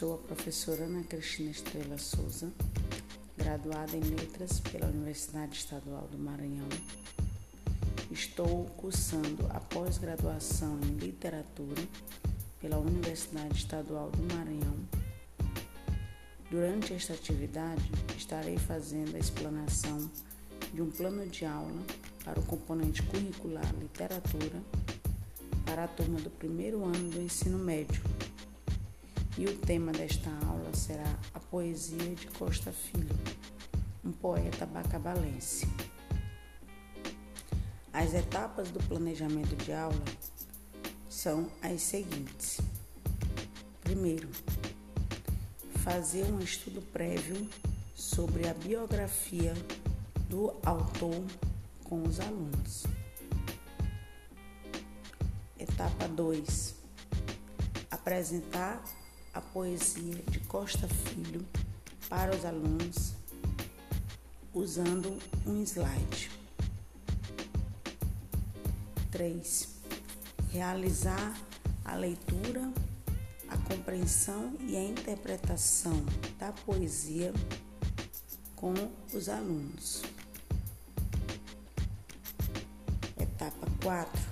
Sou a professora Ana Cristina Estrela Souza, graduada em Letras pela Universidade Estadual do Maranhão. Estou cursando a pós-graduação em Literatura pela Universidade Estadual do Maranhão. Durante esta atividade, estarei fazendo a explanação de um plano de aula para o componente curricular Literatura para a turma do primeiro ano do ensino médio e o tema desta aula será a poesia de Costa Filho, um poeta bacabalense. As etapas do planejamento de aula são as seguintes. Primeiro, fazer um estudo prévio sobre a biografia do autor com os alunos. Etapa 2. Apresentar a poesia de Costa Filho para os alunos usando um slide. 3. Realizar a leitura, a compreensão e a interpretação da poesia com os alunos. Etapa 4.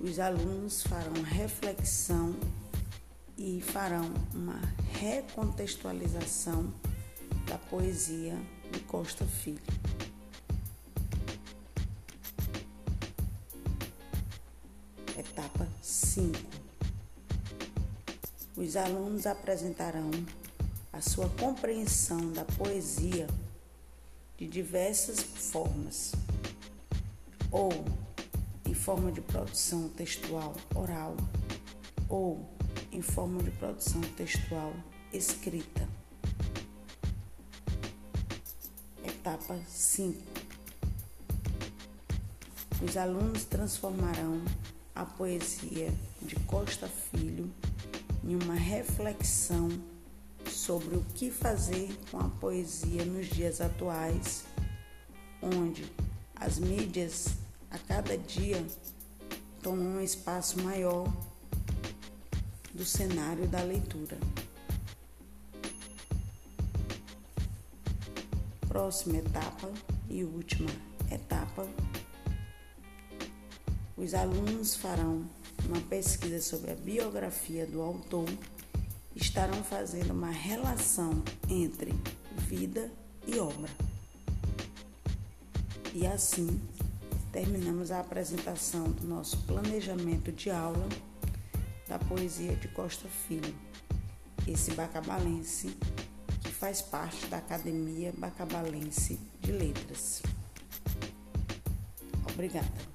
Os alunos farão reflexão e farão uma recontextualização da poesia de Costa Filho. Etapa 5. Os alunos apresentarão a sua compreensão da poesia de diversas formas, ou em forma de produção textual oral, ou em forma de produção textual escrita. Etapa 5. Os alunos transformarão a poesia de Costa Filho em uma reflexão sobre o que fazer com a poesia nos dias atuais, onde as mídias a cada dia tomam um espaço maior do cenário da leitura. Próxima etapa e última etapa, os alunos farão uma pesquisa sobre a biografia do autor, estarão fazendo uma relação entre vida e obra. E assim terminamos a apresentação do nosso planejamento de aula da poesia de Costa Filho, esse bacabalense que faz parte da Academia Bacabalense de Letras. Obrigada.